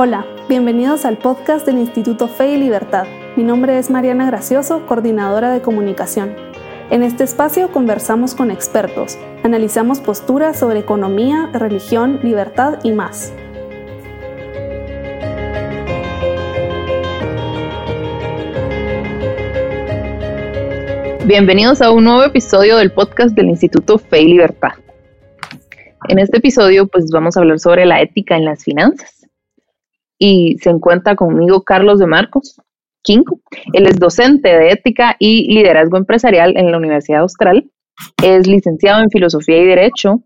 Hola, bienvenidos al podcast del Instituto Fe y Libertad. Mi nombre es Mariana Gracioso, coordinadora de comunicación. En este espacio conversamos con expertos, analizamos posturas sobre economía, religión, libertad y más. Bienvenidos a un nuevo episodio del podcast del Instituto Fe y Libertad. En este episodio pues vamos a hablar sobre la ética en las finanzas y se encuentra conmigo Carlos de Marcos, Quinco. Él es docente de ética y liderazgo empresarial en la Universidad Austral. Es licenciado en filosofía y derecho.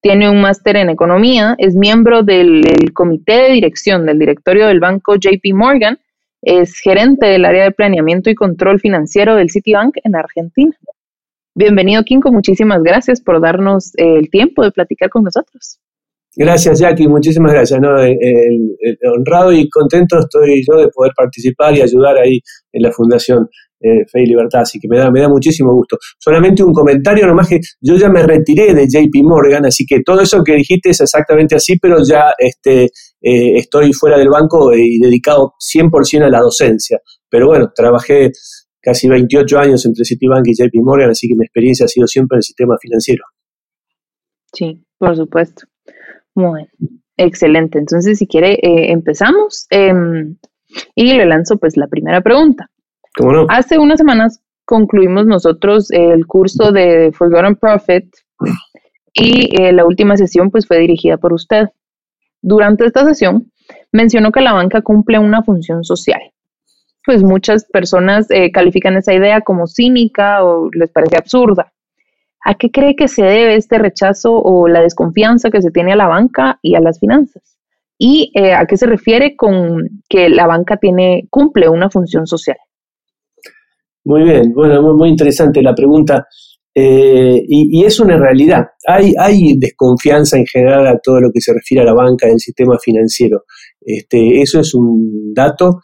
Tiene un máster en economía. Es miembro del, comité de dirección del directorio del banco JP Morgan. Es gerente del área de planeamiento y control financiero del Citibank en Argentina. Bienvenido, Quinco. Muchísimas gracias por darnos el tiempo de platicar con nosotros. Gracias, Jackie, muchísimas gracias. ¿no? honrado y contento estoy yo de poder participar y ayudar ahí en la Fundación eh, Fe y Libertad, así que me da, me da muchísimo gusto. Solamente un comentario, nomás que yo ya me retiré de JP Morgan, así que todo eso que dijiste es exactamente así, pero ya este, eh, estoy fuera del banco y dedicado 100% a la docencia. Pero bueno, trabajé casi 28 años entre Citibank y JP Morgan, así que mi experiencia ha sido siempre en el sistema financiero. Sí, por supuesto. Muy excelente. Entonces, si quiere, eh, empezamos em, y le lanzo pues la primera pregunta. ¿Cómo no? Hace unas semanas concluimos nosotros el curso de Forgotten Profit y eh, la última sesión pues fue dirigida por usted. Durante esta sesión mencionó que la banca cumple una función social. Pues muchas personas eh, califican esa idea como cínica o les parece absurda. ¿A qué cree que se debe este rechazo o la desconfianza que se tiene a la banca y a las finanzas? ¿Y eh, a qué se refiere con que la banca tiene, cumple una función social? Muy bien, bueno, muy, interesante la pregunta. Eh, y, es una realidad. Hay, hay desconfianza en general a todo lo que se refiere a la banca al sistema financiero. Este, eso es un dato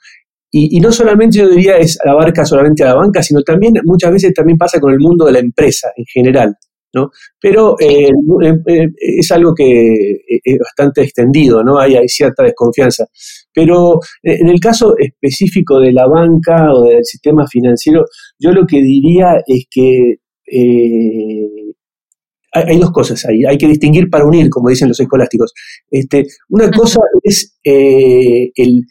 y, no solamente yo diría es abarca solamente a la banca, sino también muchas veces también pasa con el mundo de la empresa en general. ¿no? Pero eh, eh, eh, es algo que es bastante extendido, ¿no? Hay, hay, cierta desconfianza. Pero en el caso específico de la banca o del sistema financiero, yo lo que diría es que hay, dos cosas ahí, hay que distinguir para unir, como dicen los escolásticos. Este, una cosa es eh, el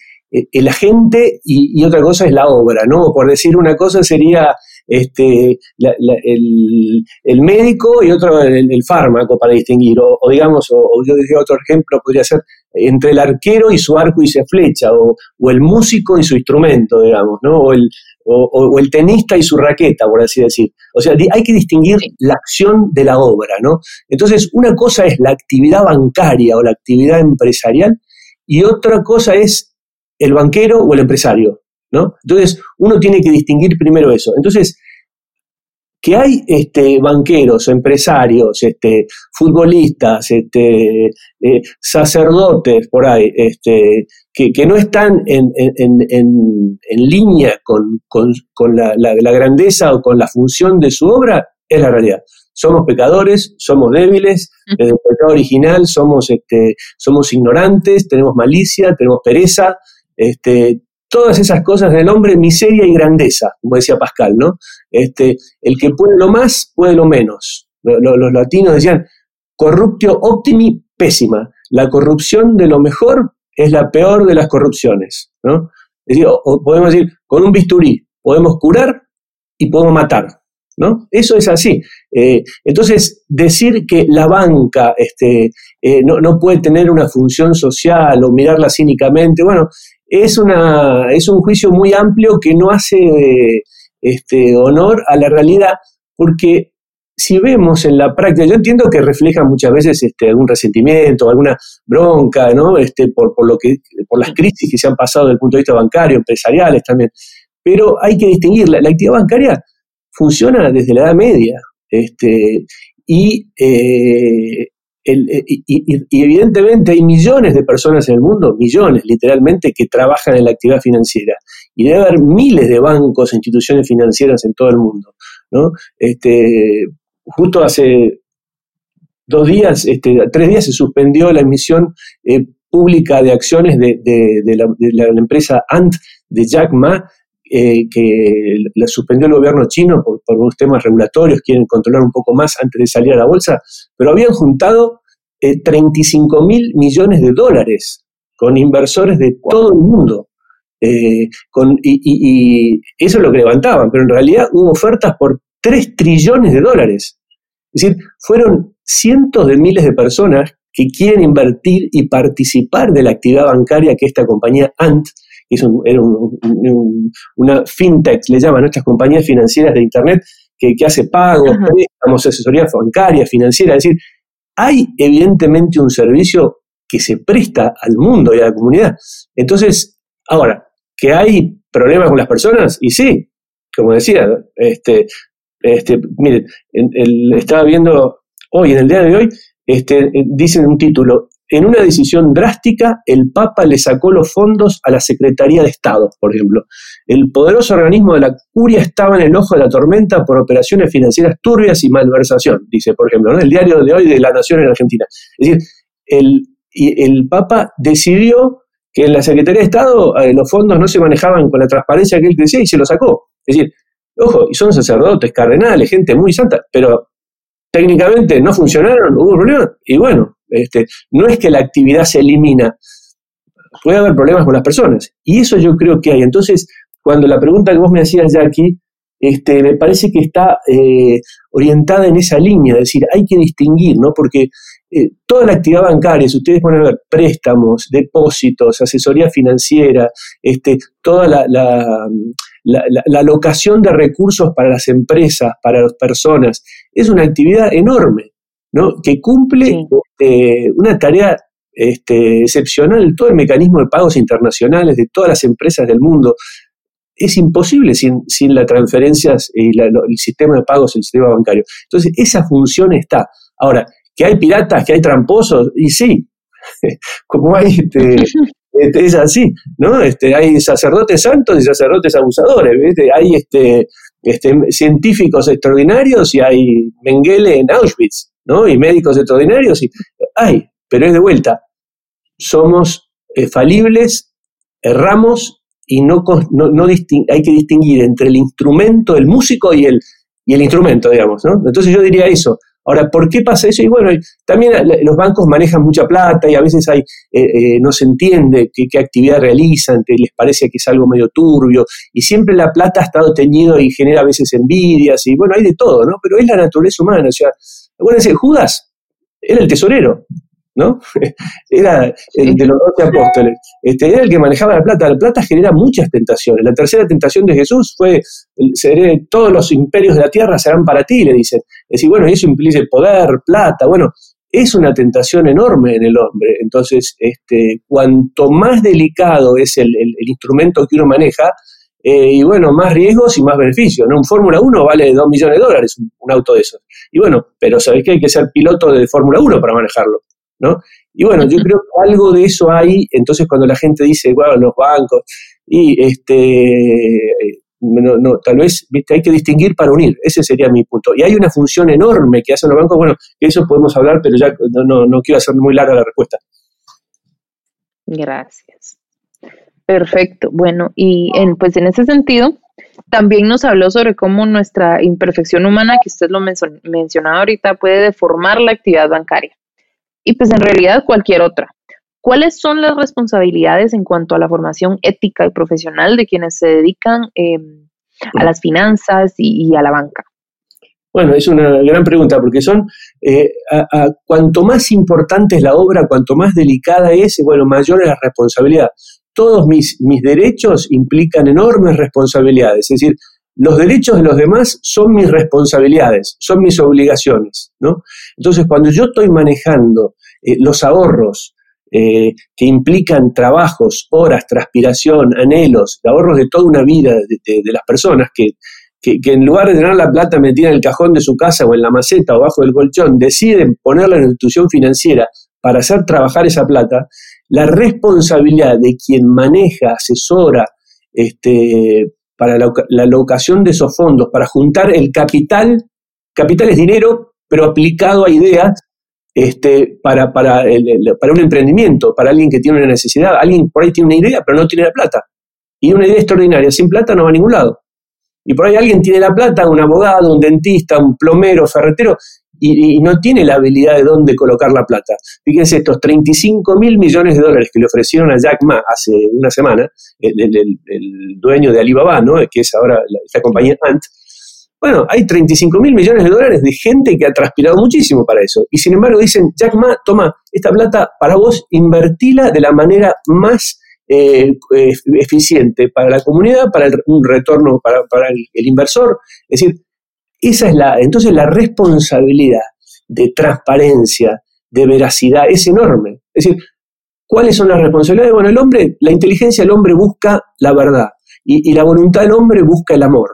agente y, otra cosa es la obra, ¿no? Por decir una cosa sería este, el, médico y otro el, fármaco para distinguir, o, digamos, o, yo diría otro ejemplo, podría ser entre el arquero y su arco y su flecha, o, el músico y su instrumento, digamos, ¿no? O el, o, el tenista y su raqueta, por así decir. O sea, hay que distinguir la acción de la obra, ¿no? Entonces, una cosa es la actividad bancaria o la actividad empresarial y otra cosa es el banquero o el empresario, ¿no? Entonces, uno tiene que distinguir primero eso. Entonces, que hay este, banqueros, empresarios, este, futbolistas, este, eh, sacerdotes por ahí, este, que, no están en, línea con, la, grandeza o con la función de su obra, es la realidad. Somos pecadores, somos débiles, desde el pecado original somos, este, somos ignorantes, tenemos malicia, tenemos pereza, este, todas esas cosas del hombre, miseria y grandeza, como decía Pascal, ¿no? Este, el que puede lo más, puede lo menos. Los, latinos decían, corruptio optimi, pésima. La corrupción de lo mejor es la peor de las corrupciones, ¿no? Es decir, podemos decir, con un bisturí podemos curar y podemos matar, ¿no? Eso es así. Eh, entonces, decir que la banca este, eh, no, no, puede tener una función social o mirarla cínicamente, bueno, es, una, es un juicio muy amplio que no hace este, honor a la realidad, porque si vemos en la práctica, yo entiendo que refleja muchas veces este, algún resentimiento, alguna bronca, ¿no? Este, por, por, lo que, por las crisis que se han pasado desde el punto de vista bancario, empresariales también. Pero hay que distinguir, la, actividad bancaria funciona desde la Edad Media. Este, y eh, eh, y, evidentemente hay millones de personas en el mundo, millones literalmente, que trabajan en la actividad financiera. Y debe haber miles de bancos e instituciones financieras en todo el mundo. ¿no? Este, justo hace dos días, este, tres días se suspendió la emisión eh, pública de acciones de, la, empresa Ant de Jack Ma, eh, que la suspendió el gobierno chino por, unos temas regulatorios, quieren controlar un poco más antes de salir a la bolsa, pero habían juntado 35 eh, mil millones de dólares con inversores de todo el mundo. Eh, con, y, eso es lo que levantaban, pero en realidad hubo ofertas por 3 trillones de dólares. Es decir, fueron cientos de miles de personas que quieren invertir y participar de la actividad bancaria que esta compañía Ant, que es era una fintech, le llaman nuestras compañías financieras de Internet, que, hace pagos, préstamos, asesoría bancaria, financiera. Es decir, hay evidentemente un servicio que se presta al mundo y a la comunidad. Entonces, ahora, que hay problemas con las personas, y sí, como decía, este, este, miren, estaba viendo hoy, en el día de hoy, este, dicen un título, en una decisión drástica, el Papa le sacó los fondos a la Secretaría de Estado, por ejemplo. El poderoso organismo de la curia estaba en el ojo de la tormenta por operaciones financieras turbias y malversación, dice, por ejemplo, el diario de hoy de La Nación en Argentina. Es decir, el, Papa decidió que en la Secretaría de Estado eh, los fondos no se manejaban con la transparencia que él decía y se lo sacó. Es decir, ojo, y son sacerdotes, cardenales, gente muy santa, pero técnicamente no funcionaron, hubo problemas, y bueno, este, no es que la actividad se elimina, puede haber problemas con las personas, y eso yo creo que hay. Entonces, cuando la pregunta que vos me hacías, Jackie, este, me parece que está eh, orientada en esa línea, es decir, hay que distinguir, ¿no? Porque eh, toda la actividad bancaria, si ustedes ponen a ver préstamos, depósitos, asesoría financiera, este, toda la, la, la, alocación de recursos para las empresas, para las personas, es una actividad enorme, ¿no? Que cumple este, una tarea este, excepcional, todo el mecanismo de pagos internacionales de todas las empresas del mundo. Es imposible sin, sin las transferencias y el sistema de pagos, el sistema bancario. Entonces, esa función está. Ahora, que hay piratas, que hay tramposos, y sí, como hay, este, este, es así, ¿no? Este, hay sacerdotes santos y sacerdotes abusadores, hay este, este, científicos extraordinarios y hay Mengele en Auschwitz, ¿no? Y médicos extraordinarios, y hay, pero es de vuelta, somos eh, falibles, erramos y no, no, no hay que distinguir entre el instrumento, el músico y el, y el instrumento, digamos, ¿no? Entonces yo diría eso, Ahora, ¿por qué pasa eso? Y bueno, también los bancos manejan mucha plata y a veces hay, eh, eh, no se entiende qué, actividad realizan, les parece que es algo medio turbio, y siempre la plata ha estado teñido y genera a veces envidias, y bueno, hay de todo, ¿no? Pero es la naturaleza humana, o sea, acuérdense, Judas era el tesorero, ¿no? Era el de los doce apóstoles. Este, era el que manejaba la plata. La plata genera muchas tentaciones. La tercera tentación de Jesús fue, todos los imperios de la tierra serán para ti, le dice. Es decir, bueno, eso implica poder, plata, bueno, es una tentación enorme en el hombre. Entonces, este, cuanto más delicado es el, instrumento que uno maneja, eh, y bueno, más riesgos y más beneficios. ¿no? Un Fórmula 1 vale 2 millones de dólares, un, un, auto de esos. Y bueno, pero sabéis que hay que ser piloto de Fórmula 1 para manejarlo. ¿No? Y bueno, yo creo que algo de eso hay, entonces cuando la gente dice, bueno, los bancos, y este, no, tal vez ¿viste? hay que distinguir para unir, ese sería mi punto. Y hay una función enorme que hacen los bancos, bueno, que eso podemos hablar, pero ya no, no, quiero hacer muy larga la respuesta. Gracias. Perfecto. Bueno, y en, pues en ese sentido, también nos habló sobre cómo nuestra imperfección humana, que usted lo mencionaba ahorita, puede deformar la actividad bancaria y pues en realidad cualquier otra. ¿Cuáles son las responsabilidades en cuanto a la formación ética y profesional de quienes se dedican em, a las finanzas y, a la banca? Bueno, es una gran pregunta porque son, eh, cuanto más importante es la obra, cuanto más delicada es, bueno, mayor es la responsabilidad. Todos mis, mis derechos implican enormes responsabilidades, es decir, los derechos de los demás son mis responsabilidades, son mis obligaciones, ¿no? Entonces, cuando yo estoy manejando eh, los ahorros eh, que implican trabajos, horas, transpiración, anhelos, ahorros de toda una vida de, las personas que, que, en lugar de tener la plata metida en el cajón de su casa o en la maceta o bajo del colchón, deciden ponerla en la institución financiera para hacer trabajar esa plata, la responsabilidad de quien maneja, asesora, este, para la, alocación de esos fondos, para juntar el capital, capital es dinero, pero aplicado a ideas, este, para, para, para un emprendimiento, para alguien que tiene una necesidad. Alguien por ahí tiene una idea, pero no tiene la plata. Y una idea extraordinaria, sin plata no va a ningún lado. Y por ahí alguien tiene la plata, un abogado, un dentista, un plomero, ferretero, y, no tiene la habilidad de dónde colocar la plata. Fíjense, estos 35 mil millones de dólares que le ofrecieron a Jack Ma hace una semana, el, dueño de Alibaba, ¿no? que es ahora esta compañía Ant, bueno, hay 35 mil millones de dólares de gente que ha transpirado muchísimo para eso. Y sin embargo dicen, Jack Ma, toma esta plata para vos, invertila de la manera más eh, eficiente para la comunidad, para un retorno para, el, inversor. Es decir, esa es la, entonces la responsabilidad de transparencia, de veracidad, es enorme. Es decir, ¿cuáles son las responsabilidades? Bueno, el hombre, la inteligencia del hombre busca la verdad y, la voluntad del hombre busca el amor.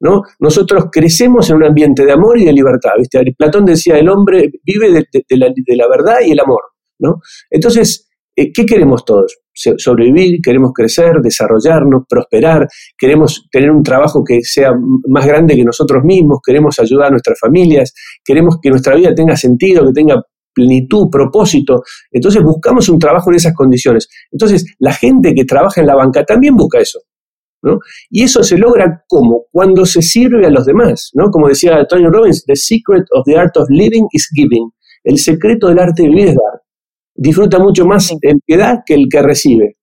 ¿no? Nosotros crecemos en un ambiente de amor y de libertad, ¿viste? Platón decía, el hombre vive de, la, verdad y el amor, ¿no? Entonces, eh, ¿qué queremos todos? Sobrevivir, queremos crecer, desarrollarnos, prosperar, queremos tener un trabajo que sea más grande que nosotros mismos, queremos ayudar a nuestras familias, queremos que nuestra vida tenga sentido, que tenga plenitud, propósito. Entonces buscamos un trabajo en esas condiciones. Entonces, la gente que trabaja en la banca también busca eso. Y eso se logra como cuando se sirve a los demás, ¿no? Como decía Tony Robbins, the secret of the art of living is giving. El secreto del arte de vivir es dar. Disfruta mucho más el que da que el que recibe.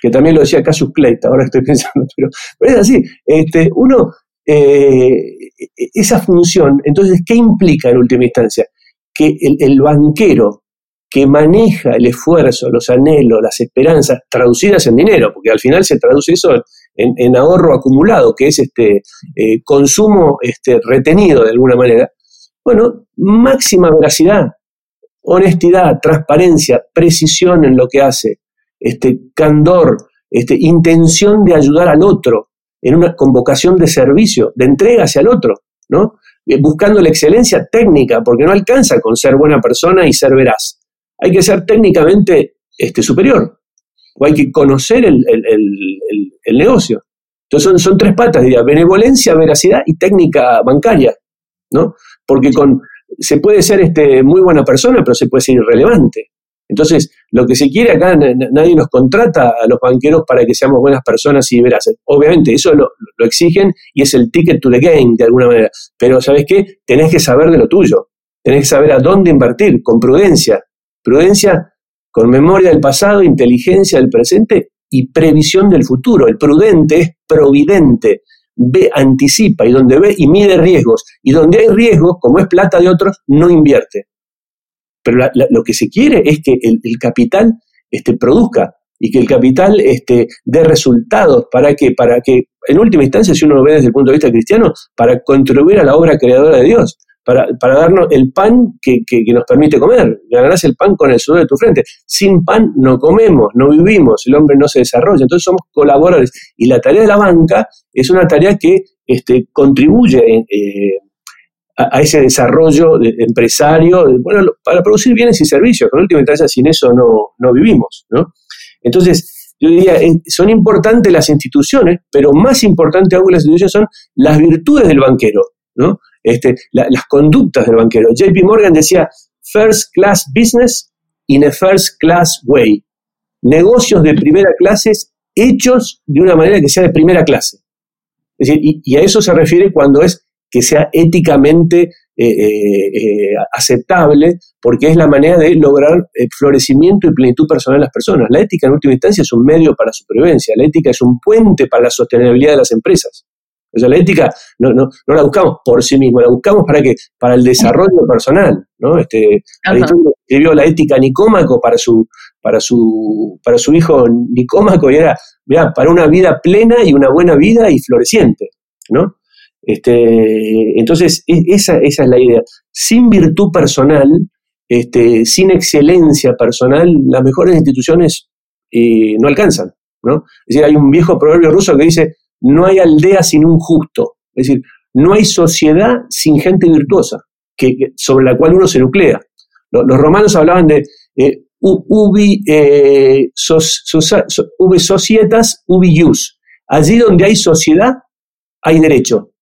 Que también lo decía Cassius Clay, ahora estoy pensando, pero, es así. Este, uno, eh, esa función, entonces, ¿qué implica en última instancia? Que el banquero que maneja el esfuerzo, los anhelos, las esperanzas, traducidas en dinero, porque al final se traduce eso en, ahorro acumulado, que es este eh, consumo este, retenido de alguna manera. Bueno, máxima veracidad, honestidad, transparencia, precisión en lo que hace, este, candor, este, intención de ayudar al otro, en una convocación de servicio, de entrega hacia el otro, ¿no? Eh, buscando la excelencia técnica, porque no alcanza con ser buena persona y ser veraz hay que ser técnicamente este, superior, o hay que conocer el, negocio. Entonces son, son, tres patas, diría, benevolencia, veracidad y técnica bancaria, ¿no? Porque con, se puede ser este, muy buena persona, pero se puede ser irrelevante. Entonces, lo que se quiere acá, nadie nos contrata a los banqueros para que seamos buenas personas y veraces. Obviamente, eso lo, lo, exigen y es el ticket to the game, de alguna manera. Pero, ¿sabes qué? Tenés que saber de lo tuyo. Tenés que saber a dónde invertir, con prudencia, Prudencia con memoria del pasado, inteligencia del presente y previsión del futuro. El prudente es providente, ve, anticipa y donde ve y mide riesgos. Y donde hay riesgos, como es plata de otros, no invierte. Pero lo que se quiere es que el, capital este, produzca y que el capital este, dé resultados para que, para que, en última instancia, si uno lo ve desde el punto de vista cristiano, para contribuir a la obra creadora de Dios para, darnos el pan que, nos permite comer. Ganarás el pan con el sudor de tu frente. Sin pan no comemos, no vivimos, el hombre no se desarrolla. Entonces somos colaboradores. Y la tarea de la banca es una tarea que este, contribuye eh, a, ese desarrollo empresario, bueno, para producir bienes y servicios. Con última instancia, sin eso no, vivimos. Entonces, yo diría, son importantes las instituciones, pero más importante aún las instituciones son las virtudes del banquero. ¿no? Este, las conductas del banquero. JP Morgan decía, first class business in a first class way. Negocios de primera clase hechos de una manera que sea de primera clase. y, a eso se refiere cuando es que sea éticamente eh, eh, eh, aceptable, porque es la manera de lograr florecimiento y plenitud personal de las personas. La ética en última instancia es un medio para la supervivencia, la ética es un puente para la sostenibilidad de las empresas. O sea, la ética no, no, no la buscamos por sí misma, la buscamos para que para el desarrollo personal, ¿no? Este, escribió la ética Nicómaco para su para su para su hijo Nicómaco y era, mira, para una vida plena y una buena vida y floreciente, ¿no? Este, entonces, e, esa, esa es la idea. Sin virtud personal, este, sin excelencia personal, las mejores instituciones eh, no alcanzan, ¿no? Es decir, hay un viejo proverbio ruso que dice, no hay aldea sin un justo. Es decir, no hay sociedad sin gente virtuosa, que, sobre la cual uno se nuclea. Los, romanos hablaban de eh, ubi, eh, societas, ubi ius. Allí donde hay sociedad, hay derecho.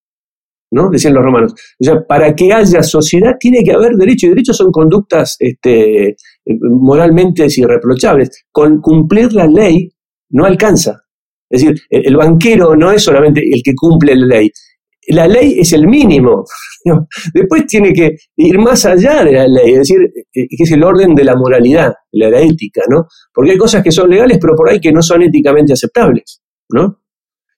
¿no? Decían los romanos. O sea, para que haya sociedad tiene que haber derecho, y derechos son conductas este, moralmente irreprochables. Con cumplir la ley no alcanza. Es decir, el banquero no es solamente el que cumple la ley, la ley es el mínimo. Después tiene que ir más allá de la ley, es decir, eh, que es el orden de la moralidad, de la ética, ¿no? Porque hay cosas que son legales, pero por ahí que no son éticamente aceptables, ¿no?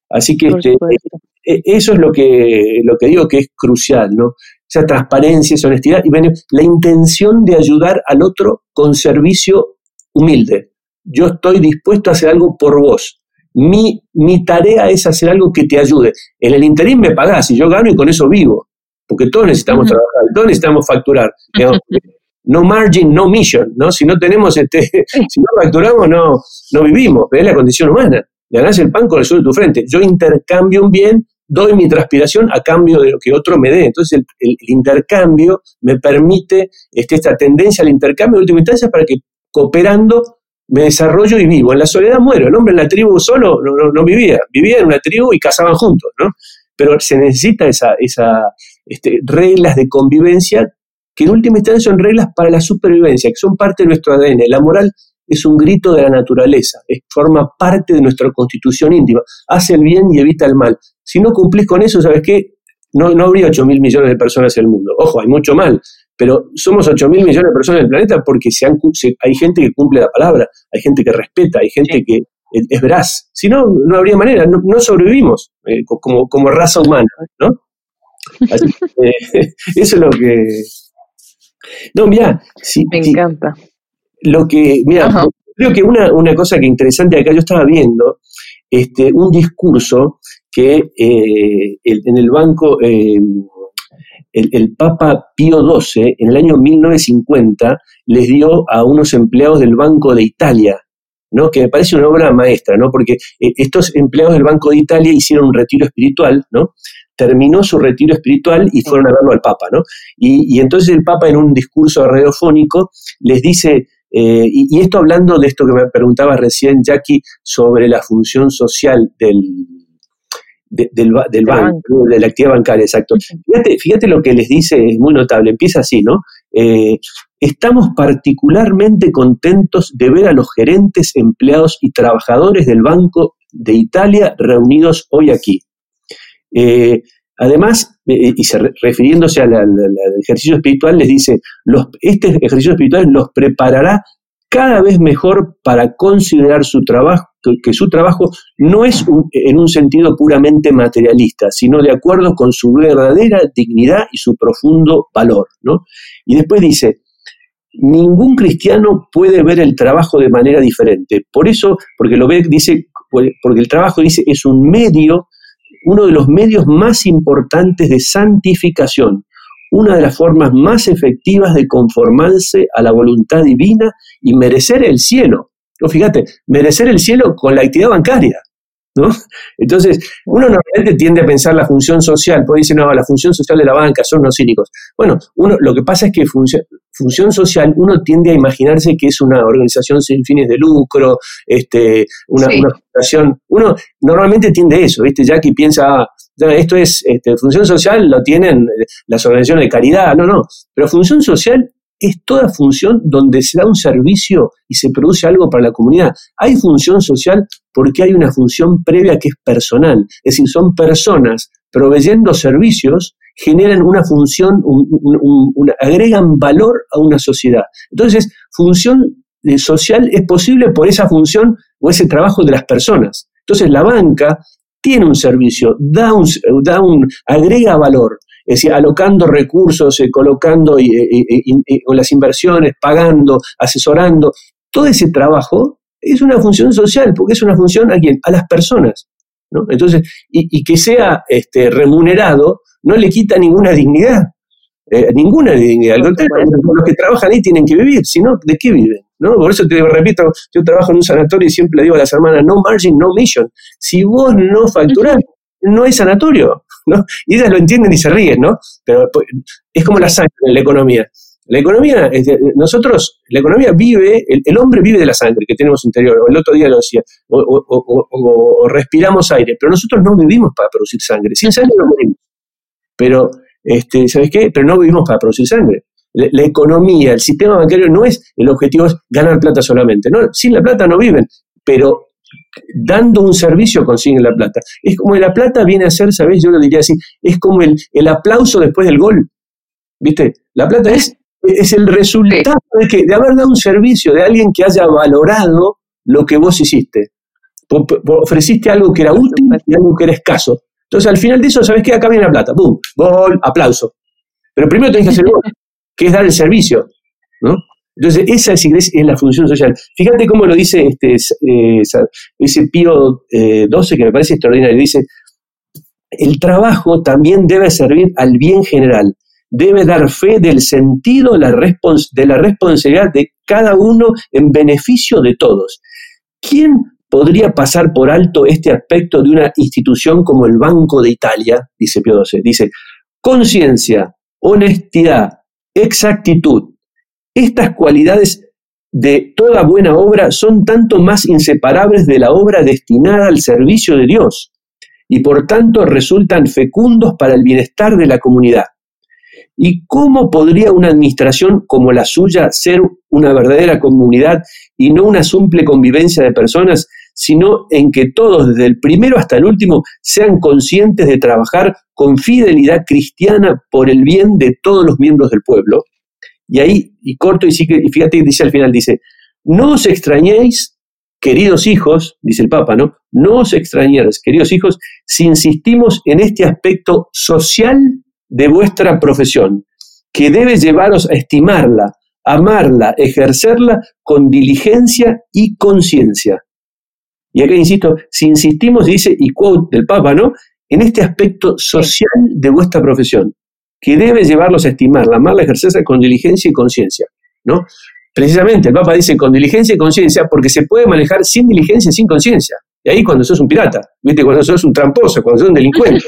Así que este, eh, eso es lo que, lo que digo que es crucial, ¿no? Esa transparencia, esa honestidad y la intención de ayudar al otro con servicio humilde. Yo estoy dispuesto a hacer algo por vos. Mi, mi tarea es hacer algo que te ayude. En el interín me pagás y yo gano y con eso vivo. Porque todos necesitamos trabajar, todos necesitamos facturar. no margin, no mission, ¿no? Si no tenemos este, si no facturamos, no, no vivimos. Es la condición humana. Ganás el pan con el suelo de tu frente. Yo intercambio un bien, doy mi transpiración a cambio de lo que otro me dé. Entonces el, intercambio me permite este, esta tendencia al intercambio de última instancia para que cooperando me desarrollo y vivo. En la soledad muero. El hombre en la tribu solo no, vivía, vivía en una tribu y cazaban juntos, ¿no? Pero se necesita esa, esa este, reglas de convivencia que en última instancia son reglas para la supervivencia, que son parte de nuestro ADN. La moral es un grito de la naturaleza, forma parte de nuestra constitución íntima, hace el bien y evita el mal. Si no cumplís con eso, ¿sabes qué? No, no habría 8 mil millones de personas en el mundo. Ojo, hay mucho mal, pero somos 8 mil millones de personas en el planeta porque se hay gente que cumple la palabra, hay gente que respeta, hay gente que es veraz. Si no, no habría manera, no, sobrevivimos eh, como, como raza humana, ¿no? eso es lo que... No, mira, me encanta. Lo que, mira, creo que una, una cosa que interesante acá, yo estaba viendo este, un discurso que eh, en el banco, eh, el, Papa Pío XII, en el año 1950, les dio a unos empleados del Banco de Italia, ¿no? que me parece una obra maestra, ¿no? porque eh, estos empleados del Banco de Italia hicieron un retiro espiritual, ¿no? terminó su retiro espiritual y fueron a verlo al Papa. ¿no? Y, y entonces el Papa en un discurso radiofónico les dice, y, esto hablando de esto que me preguntaba recién, Jackie, sobre la función social del, del, banco, de la actividad bancaria, exacto. Fíjate, fíjate lo que les dice, es muy notable, empieza así, ¿no? Eh, estamos particularmente contentos de ver a los gerentes, empleados y trabajadores del Banco de Italia reunidos hoy aquí. Eh, además, eh, y refiriéndose al, ejercicio espiritual, les dice, los, este ejercicio espiritual los preparará cada vez mejor para considerar su trabajo, que su trabajo no es en un sentido puramente materialista, sino de acuerdo con su verdadera dignidad y su profundo valor. ¿no? Y después dice, ningún cristiano puede ver el trabajo de manera diferente. Por eso, porque lo ve, dice, porque el trabajo dice es un medio, uno de los medios más importantes de santificación, una de las formas más efectivas de conformarse a la voluntad divina y merecer el cielo. ¿No? Fíjate, merecer el cielo con la actividad bancaria. ¿no? Entonces, uno normalmente tiende a pensar la función social, puede decir, no, la función social de la banca son los cínicos. Bueno, uno, lo que pasa es que función, social, uno tiende a imaginarse que es una organización sin fines de lucro, este, una, organización, uno normalmente tiende a eso, ¿viste? Ya que piensa, ah, esto es este, función social, lo tienen las organizaciones de caridad, no, no, pero función social es toda función donde se da un servicio y se produce algo para la comunidad. Hay función social porque hay una función previa que es personal, es decir, son personas proveyendo servicios, generan una función, agregan valor a una sociedad. Entonces, función eh, social es posible por esa función o ese trabajo de las personas. Entonces, la banca tiene un servicio, da un, da un, agrega valor, es decir, alocando recursos, eh, colocando y, las inversiones, pagando, asesorando, todo ese trabajo es una función social, porque es una función a quién? A las personas. ¿no? Entonces, y, que sea este, remunerado no le quita ninguna dignidad, eh, ninguna dignidad. Al los que trabajan ahí tienen que vivir, si no, ¿de qué viven? ¿no? Por eso te repito, yo trabajo en un sanatorio y siempre le digo a las hermanas, no margin, no mission. Si vos no facturás, no hay sanatorio, ¿no? Y ellas lo entienden y se ríen, ¿no? Pero pues, es como la sangre en la economía. La economía, nosotros, la economía vive, el, hombre vive de la sangre que tenemos interior, o el otro día lo decía, o, respiramos aire, pero nosotros no vivimos para producir sangre, sin sangre no morimos. pero, este, ¿sabes qué? Pero no vivimos para producir sangre. La, economía, el sistema bancario no es, el objetivo es ganar plata solamente. No, sin la plata no viven, pero dando un servicio consiguen la plata. Es como la plata viene a ser, ¿sabes? Yo lo diría así, es como el, el aplauso después del gol. ¿Viste? La plata es, es el resultado de, que, de haber dado un servicio, de alguien que haya valorado lo que vos hiciste. Ofreciste algo que era útil y algo que era escaso. Entonces, al final de eso, ¿sabes qué? Acá viene la plata. ¡Bum! Gol, aplauso. Pero primero tenés que hacer gol, que es dar el servicio. ¿no? Entonces, esa es, es, la función social. Fíjate cómo lo dice este, eh, ese Pío eh, 12, que me parece extraordinario. Dice, el trabajo también debe servir al bien general, debe dar fe del sentido la de la responsabilidad de cada uno en beneficio de todos. ¿Quién podría pasar por alto este aspecto de una institución como el Banco de Italia? Dice Pío XII. Dice, conciencia, honestidad, exactitud. Estas cualidades de toda buena obra son tanto más inseparables de la obra destinada al servicio de Dios y por tanto resultan fecundos para el bienestar de la comunidad. ¿Y cómo podría una administración como la suya ser una verdadera comunidad y no una simple convivencia de personas, sino en que todos, desde el primero hasta el último, sean conscientes de trabajar con fidelidad cristiana por el bien de todos los miembros del pueblo? Y ahí, y corto, y, fíjate, dice al final, dice, no os extrañéis, queridos hijos, dice el Papa, ¿no? No os extrañéis, queridos hijos, si insistimos en este aspecto social de vuestra profesión, que debe llevaros a estimarla, amarla, ejercerla con diligencia y conciencia. Y acá insisto, si insistimos, dice, y quote del Papa, ¿no? En este aspecto social de vuestra profesión, que debe llevarlos a estimarla, amarla, ejercerla con diligencia y conciencia, ¿no? Precisamente el Papa dice con diligencia y conciencia porque se puede manejar sin diligencia y sin conciencia. Y ahí cuando sos un pirata, ¿viste? Cuando sos un tramposo, cuando sos un delincuente.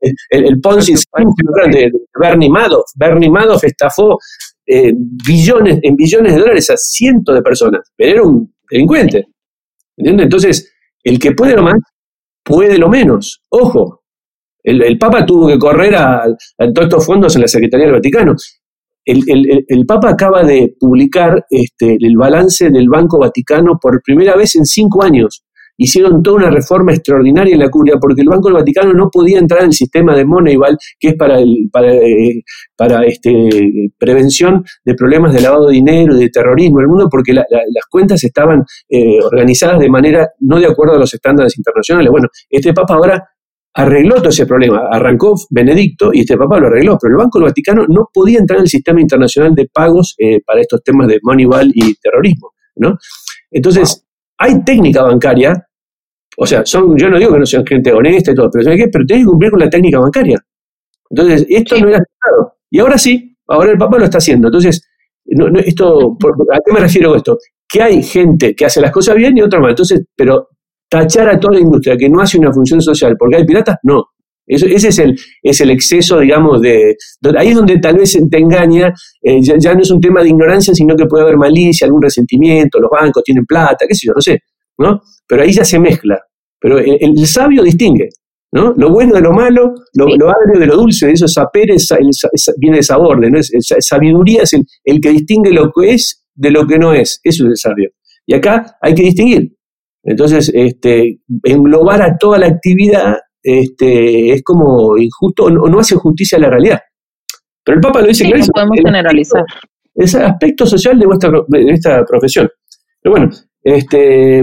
el, el, Ponzi de Bernie Madoff. Bernie Madoff estafó eh, billones, en billones de dólares a cientos de personas, pero era un delincuente. Entonces, el que puede lo más, puede lo menos. Ojo, el, Papa tuvo que correr a, todos estos fondos en la Secretaría del Vaticano. El, el, Papa acaba de publicar este, el balance del Banco Vaticano por primera vez en cinco años hicieron toda una reforma extraordinaria en la curia porque el Banco del Vaticano no podía entrar en el sistema de Moneyball, que es para, el, para, eh, para este, prevención de problemas de lavado de dinero y de terrorismo en el mundo, porque las cuentas estaban eh, organizadas de manera no de acuerdo a los estándares internacionales. Bueno, este Papa ahora arregló todo ese problema. Arrancó Benedicto y este Papa lo arregló, pero el Banco del Vaticano no podía entrar en el sistema internacional de pagos eh, para estos temas de Moneyball y terrorismo. ¿no? Entonces, hay técnica bancaria o sea, son, yo no digo que no sean gente honesta y todo, pero ¿sabes qué? Pero tenés que cumplir con la técnica bancaria. Entonces, esto no era claro. Y ahora sí, ahora el Papa lo está haciendo. Entonces, esto, ¿a qué me refiero con esto? Que hay gente que hace las cosas bien y otra mal. Entonces, pero tachar a toda la industria que no hace una función social porque hay piratas, no. ese es el, es el exceso, digamos, de... Ahí es donde tal vez te engaña, eh, ya, ya, no es un tema de ignorancia, sino que puede haber malicia, algún resentimiento, los bancos tienen plata, qué sé yo, no sé, ¿no? Pero ahí ya se mezcla. Pero el, sabio distingue, ¿no? Lo bueno de lo malo, lo, agrio de lo dulce, de esos saperes viene de. Es, sabiduría es el, que distingue lo que es de lo que no es, eso es el sabio. Y acá hay que distinguir. Entonces, este, englobar a toda la actividad este, es como injusto o no, hace justicia a la realidad. Pero el Papa lo dice sí, No podemos generalizar. Es el aspecto social de, vuestra, de esta profesión. Pero bueno, este,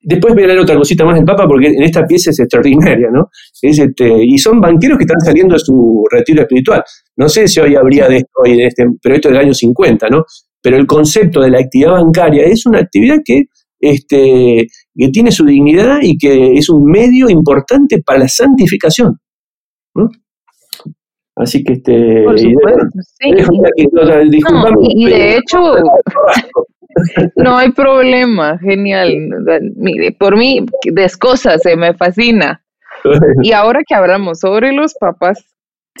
Después voy a leer otra cosita más del Papa porque en esta pieza es extraordinaria, ¿no? este, y son banqueros que están saliendo de su retiro espiritual. No sé si hoy habría de esto, hoy de este, pero esto es del año 50, ¿no? Pero el concepto de la actividad bancaria es una actividad que, este, que tiene su dignidad y que es un medio importante para la santificación. Así que este. Por supuesto, sí. y de hecho, no hay problema, genial. Mire, por mí, descosa, se me fascina. Y ahora que hablamos sobre los papas,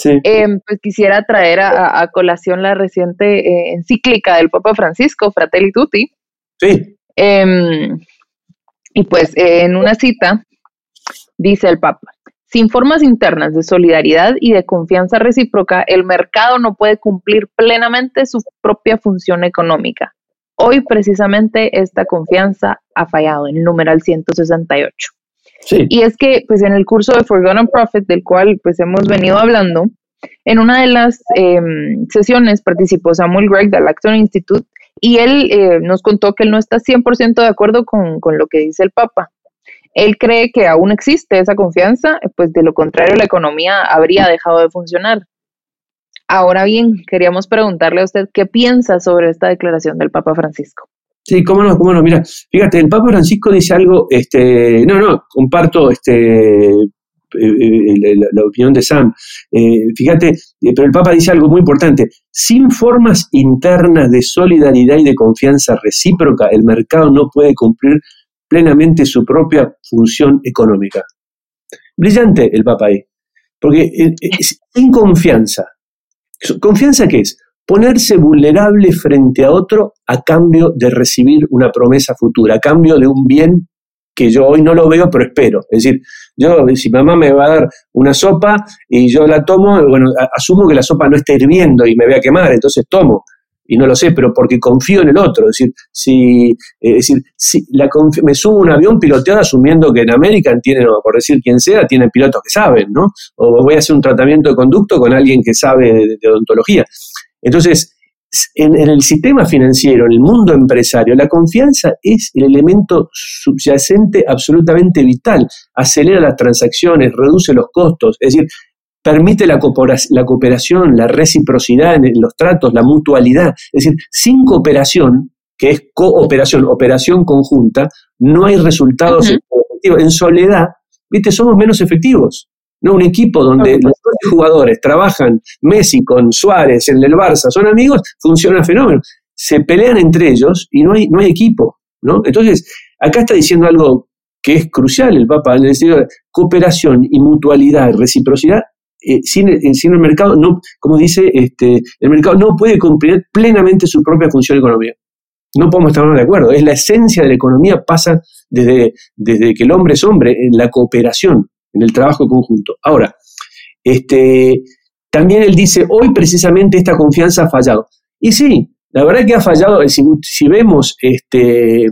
em, pues quisiera traer a, colación la reciente eh, encíclica del Papa Francisco, Fratelli Tutti. Sí. Em, y pues en una cita dice el Papa, Sin formas internas de solidaridad y de confianza recíproca, el mercado no puede cumplir plenamente su propia función económica. Hoy precisamente esta confianza ha fallado en el numeral 168. Y es que, pues en el curso de Forgotten Profit, del cual pues hemos venido hablando, en una de las em, sesiones participó Samuel Gregg del Acton Institute y él eh, nos contó que él no está 100% de acuerdo con, con, lo que dice el Papa. Él cree que aún existe esa confianza, pues de lo contrario la economía habría dejado de funcionar. Ahora bien, queríamos preguntarle a usted qué piensa sobre esta declaración del Papa Francisco. Sí, cómo no, cómo no. Mira, fíjate, el Papa Francisco dice algo, este, no, no, comparto este, eh, eh, la, opinión de Sam. Eh, fíjate, pero el Papa dice algo muy importante. Sin formas internas de solidaridad y de confianza recíproca, el mercado no puede cumplir plenamente su propia función económica. Brillante el Papa ahí. Porque sin confianza. ¿Confianza qué es? ponerse vulnerable frente a otro a cambio de recibir una promesa futura, a cambio de un bien que yo hoy no lo veo, pero espero. Es decir, yo, si mamá me va a dar una sopa y yo la tomo, bueno, asumo que la sopa no está hirviendo y me voy a quemar, entonces tomo. Y no lo sé, pero porque confío en el otro. Es decir, si, es decir, si me subo a un avión piloteado asumiendo que en América tienen, por decir quien sea, tienen pilotos que saben, ¿no? O voy a hacer un tratamiento de conducto con alguien que sabe de odontología. Entonces, en, el sistema financiero, en el mundo empresario, la confianza es el elemento subyacente absolutamente vital. Acelera las transacciones, reduce los costos, es decir, permite la, cooperación, la reciprocidad en los tratos, la mutualidad. Es decir, sin cooperación, que es cooperación, operación conjunta, no hay resultados efectivos. En soledad, viste, somos menos efectivos. ¿no? Un equipo donde los jugadores trabajan, Messi con Suárez en el Barça, son amigos, funciona fenómeno. Se pelean entre ellos y no hay, no hay equipo, ¿no? Entonces, acá está diciendo algo que es crucial el Papa, en el sentido de cooperación y mutualidad, reciprocidad, eh, sin, eh, sin, el mercado, no, como dice, este, el mercado no puede cumplir plenamente su propia función económica. No podemos estar de acuerdo. Es la esencia de la economía, pasa desde, desde que el hombre es hombre, en la cooperación en el trabajo conjunto. Ahora, este, también él dice, hoy precisamente esta confianza ha fallado. Y sí, la verdad que ha fallado, si, si vemos, este,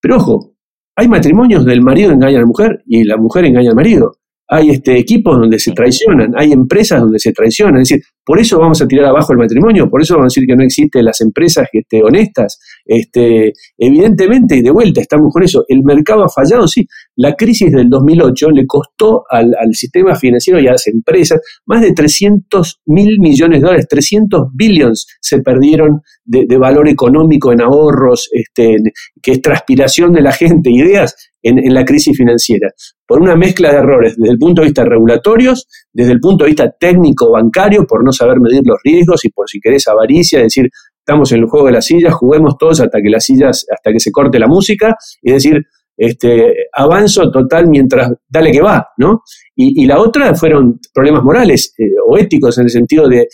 pero ojo, hay matrimonios del marido engaña a la mujer y la mujer engaña al marido hay este, equipos donde se traicionan, hay empresas donde se traicionan. Es decir, por eso vamos a tirar abajo el matrimonio, por eso vamos a decir que no existen las empresas este, honestas. Este, evidentemente, y de vuelta, estamos con eso. El mercado ha fallado, sí. La crisis del 2008 le costó al, sistema financiero y a las empresas más de 300 mil millones de dólares, 300 billions se perdieron de, valor económico en ahorros, este, que es transpiración de la gente, ideas en, la crisis financiera, por una mezcla de errores desde el punto de vista regulatorios, desde el punto de vista técnico bancario, por no saber medir los riesgos y por si querés avaricia, decir, estamos en el juego de las sillas, juguemos todos hasta que las sillas, hasta que se corte la música, es decir, este, avanzo total mientras dale que va, ¿no? Y, la otra fueron problemas morales eh, o éticos en el sentido de,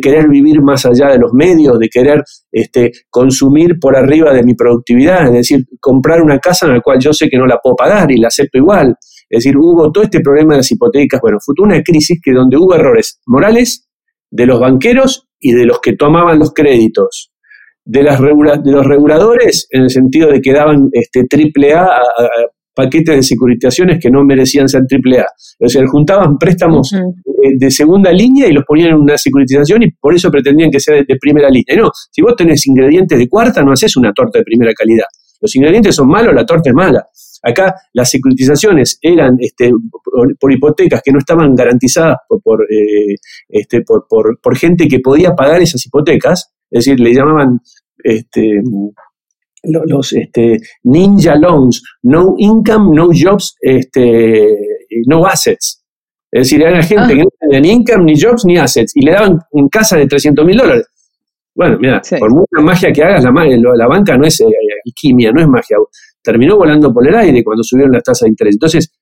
querer vivir más allá de los medios, de querer este, consumir por arriba de mi productividad, es decir, comprar una casa en la cual yo sé que no la puedo pagar y la acepto igual. Es decir, hubo todo este problema de las hipotecas, bueno, fue una crisis que donde hubo errores morales de los banqueros y de los que tomaban los créditos de, las de los reguladores en el sentido de que daban este, triple A, a, paquetes de securitizaciones que no merecían ser triple A. O sea, juntaban préstamos eh, de segunda línea y los ponían en una securitización y por eso pretendían que sea de, primera línea. no, si vos tenés ingredientes de cuarta, no haces una torta de primera calidad. Los ingredientes son malos, la torta es mala. Acá las securitizaciones eran este, por, hipotecas que no estaban garantizadas por, eh, este, por, por, por, gente que podía pagar esas hipotecas, es decir, le llamaban este, los este, ninja loans, no income, no jobs, este, no assets. Es decir, era gente ah. que no tenía ni income, ni jobs, ni assets, y le daban un casa de 300 mil dólares. Bueno, mira, por mucha magia que hagas, la, la banca no es eh, alquimia, no es magia. Terminó volando por el aire cuando subieron las tasas de interés. Entonces,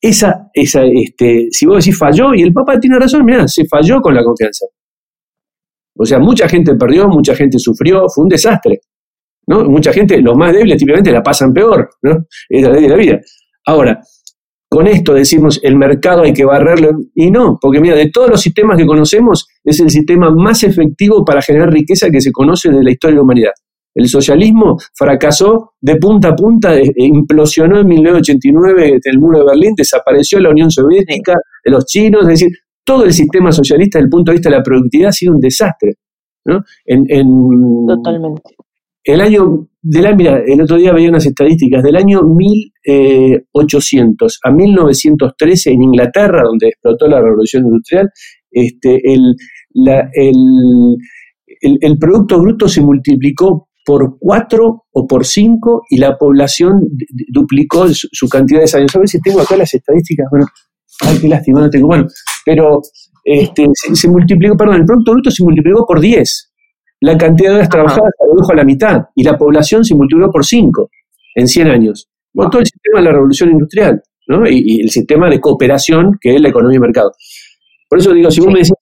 esa, esa, este, si vos decís falló, y el Papa tiene razón, mira, se falló con la confianza. O sea, mucha gente perdió, mucha gente sufrió, fue un desastre. ¿no? Mucha gente, los más débiles típicamente la pasan peor, ¿no? Es la ley de la vida. Ahora, con esto decimos el mercado hay que barrerlo, y no, porque mira, de todos los sistemas que conocemos, es el sistema más efectivo para generar riqueza que se conoce de la historia de la humanidad. El socialismo fracasó de punta a punta, eh, implosionó en 1989 el muro de Berlín, desapareció la Unión Soviética, de los chinos, es decir, todo el sistema socialista desde el punto de vista de la productividad ha sido un desastre. ¿no? En, Totalmente. El año, del, mira, el otro día veía unas estadísticas, del año 1800 a 1913 en Inglaterra, donde explotó la revolución industrial, este, el, el, Producto Bruto se multiplicó por cuatro o por cinco y la población duplicó su, cantidad de años. A ver si tengo acá las estadísticas. Bueno, ay, qué lástima, no tengo. Bueno, pero este, se, multiplicó, perdón, el Producto Bruto se multiplicó por 10. La cantidad de horas trabajadas se redujo a la mitad y la población se multiplicó por 5 en 100 años. Bueno, todo el sistema de la revolución industrial ¿no? y, el sistema de cooperación que es la economía y mercado. Por eso digo, si vos me decís,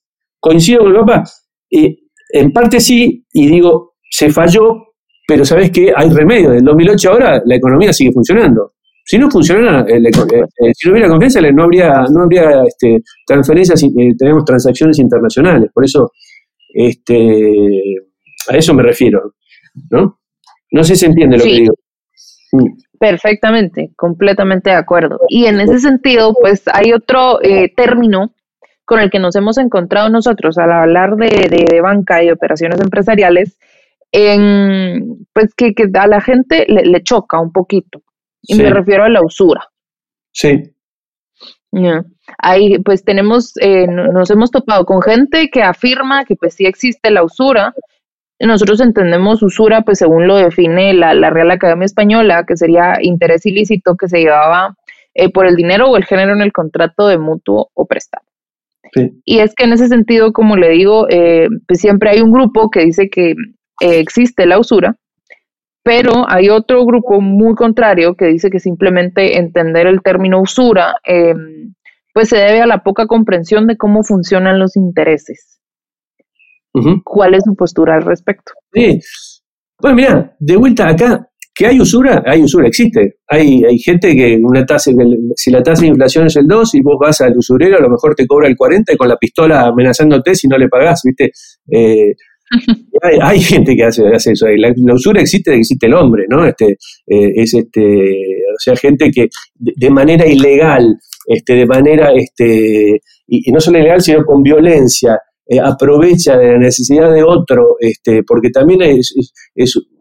coincido con el papá, eh, en parte sí, y digo, se falló, pero ¿sabes qué? Hay remedio. En 2008 ahora la economía sigue funcionando. Si no funcionara, eh, eh, si no hubiera confianza, no habría, no habría este, transferencias, tenemos transacciones internacionales. Por eso, este, a eso me refiero, ¿no? No sé si se entiende lo que digo. Perfectamente, completamente de acuerdo. Y en ese sentido, pues hay otro eh, término con el que nos hemos encontrado nosotros al hablar de, banca y operaciones empresariales, en, pues que, a la gente le, choca un poquito. Y me refiero a la usura. Sí. Ahí pues tenemos, eh, nos hemos topado con gente que afirma que pues sí existe la usura, nosotros entendemos usura, pues según lo define la, Real Academia Española, que sería interés ilícito que se llevaba eh, por el dinero o el género en el contrato de mutuo o prestado. Y es que en ese sentido, como le digo, eh, pues siempre hay un grupo que dice que eh, existe la usura, pero hay otro grupo muy contrario que dice que simplemente entender el término usura, pues se debe a la poca comprensión de cómo funcionan los intereses. ¿Cuál es su postura al respecto? Sí. Pues mira, de vuelta acá, que hay usura, hay usura, existe. Hay, hay gente que una tasa, si la tasa de inflación es el 2 y vos vas al usurero, a lo mejor te cobra el 40 y con la pistola amenazándote si no le pagás, ¿viste? Eh, hay, gente que hace, hace eso. La, la, usura existe, existe el hombre, ¿no? Este, eh, es este, o sea, gente que de, manera ilegal, este, de manera, este, y, y no solo ilegal, sino con violencia, eh, aprovecha de la necesidad de otro, este, porque también es,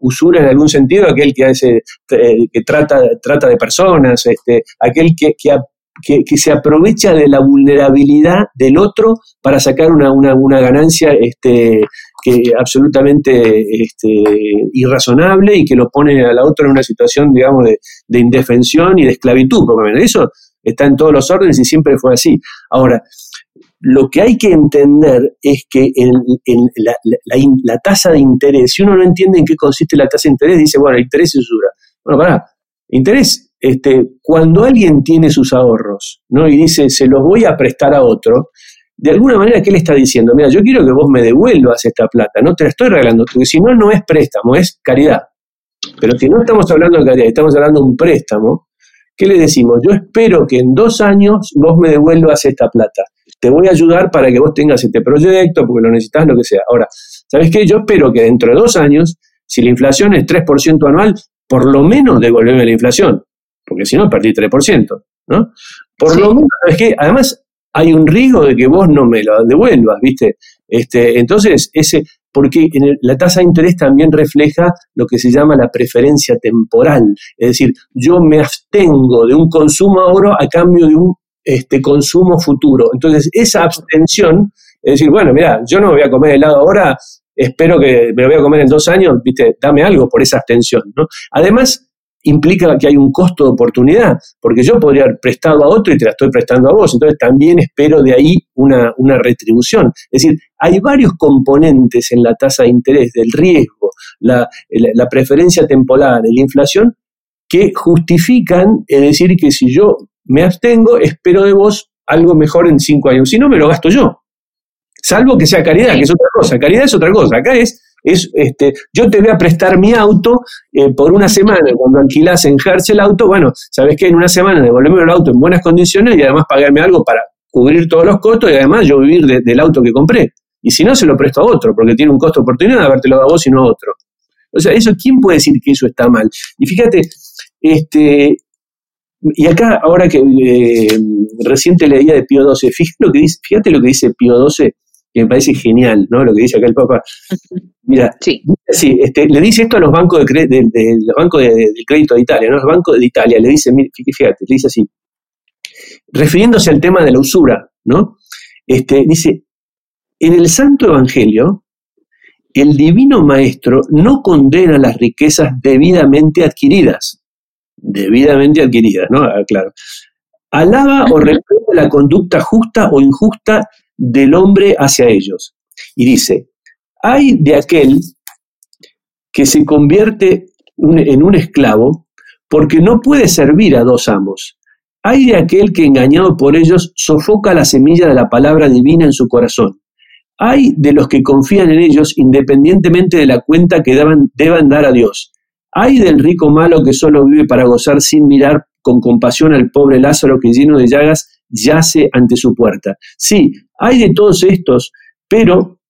usura en algún sentido aquel que hace, eh, que trata, trata de personas, este, aquel que, que, se aprovecha de la vulnerabilidad del otro para sacar una, una, ganancia este, que absolutamente este, irrazonable y que lo pone a la otra en una situación, digamos, de, de indefensión y de esclavitud. Eso está en todos los órdenes y siempre fue así. Ahora, lo que hay que entender es que la, tasa de interés, si uno no entiende en qué consiste la tasa de interés, dice, bueno, interés es usura. Bueno, pará, interés, este, cuando alguien tiene sus ahorros ¿no? y dice, se los voy a prestar a otro, de alguna manera, ¿qué le está diciendo? Mira, yo quiero que vos me devuelvas esta plata, no te la estoy regalando, porque si no, no es préstamo, es caridad. Pero si no estamos hablando de caridad, estamos hablando de un préstamo, ¿qué le decimos? Yo espero que en dos años vos me devuelvas esta plata te voy a ayudar para que vos tengas este proyecto, porque lo necesitas, lo que sea. Ahora, ¿sabes qué? Yo espero que dentro de dos años, si la inflación es 3% anual, por lo menos devolverme la inflación, porque si no perdí 3%, ¿no? Por lo menos, ¿sabes qué? Además, hay un riesgo de que vos no me lo devuelvas, ¿viste? Este, entonces, ese, porque en la tasa de interés también refleja lo que se llama la preferencia temporal, es decir, yo me abstengo de un consumo ahora a cambio de un este consumo futuro. Entonces, esa abstención, es decir, bueno, mira, yo no me voy a comer helado ahora, espero que me lo voy a comer en dos años, viste, dame algo por esa abstención, ¿no? Además, implica que hay un costo de oportunidad, porque yo podría haber prestado a otro y te la estoy prestando a vos, entonces también espero de ahí una, una retribución. Es decir, hay varios componentes en la tasa de interés, del riesgo, la, la preferencia temporal, la inflación, que justifican, es decir, que si yo me abstengo, espero de vos algo mejor en cinco años. Si no, me lo gasto yo. Salvo que sea caridad, que es otra cosa. Caridad es otra cosa. Acá es es, este, yo te voy a prestar mi auto eh, por una semana, cuando alquilas en Hertz el auto, bueno, sabes que en una semana devolverme el auto en buenas condiciones y además pagarme algo para cubrir todos los costos y además yo vivir del auto que compré. Y si no, se lo presto a otro, porque tiene un costo oportunidad de habértelo a vos y no a otro. O sea, eso, ¿quién puede decir que eso está mal? Y fíjate, este, y acá, ahora que eh, reciente leía de Pío XII, fíjate lo que dice, fíjate lo que dice Pío XII, que me parece genial, ¿no? Lo que dice acá el Papa. Mira, sí. este, le dice esto a los bancos de, de, los bancos de, crédito de Italia, ¿no? Los bancos de Italia, le dice, fíjate, le dice así, refiriéndose al tema de la usura, ¿no? Este, dice, en el Santo Evangelio, el Divino Maestro no condena las riquezas debidamente adquiridas, debidamente adquiridas, ¿no? Ah, claro. Alaba o reprende la conducta justa o injusta del hombre hacia ellos. Y dice, hay de aquel que se convierte en un esclavo porque no puede servir a dos amos. Hay de aquel que engañado por ellos sofoca la semilla de la palabra divina en su corazón. Hay de los que confían en ellos independientemente de la cuenta que deban, deban dar a Dios. Hay del rico malo que solo vive para gozar sin mirar con compasión al pobre Lázaro que lleno de llagas yace ante su puerta. Sí, hay de todos estos, pero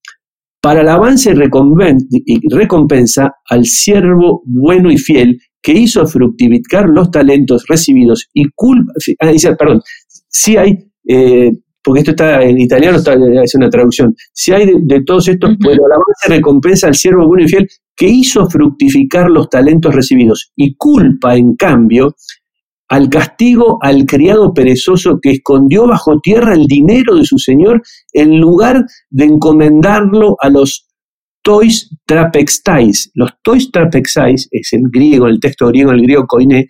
para el avance y recompensa al siervo bueno y fiel que hizo fructificar los talentos recibidos y culpa, ah, perdón, sí hay eh, porque esto está en italiano, está, es una traducción. Si hay de, todos estos, pues la base recompensa al siervo bueno y fiel que hizo fructificar los talentos recibidos y culpa, en cambio, al castigo al criado perezoso que escondió bajo tierra el dinero de su señor en lugar de encomendarlo a los tois trapextais. Los tois trapexais, es en griego, el texto griego, el griego koine,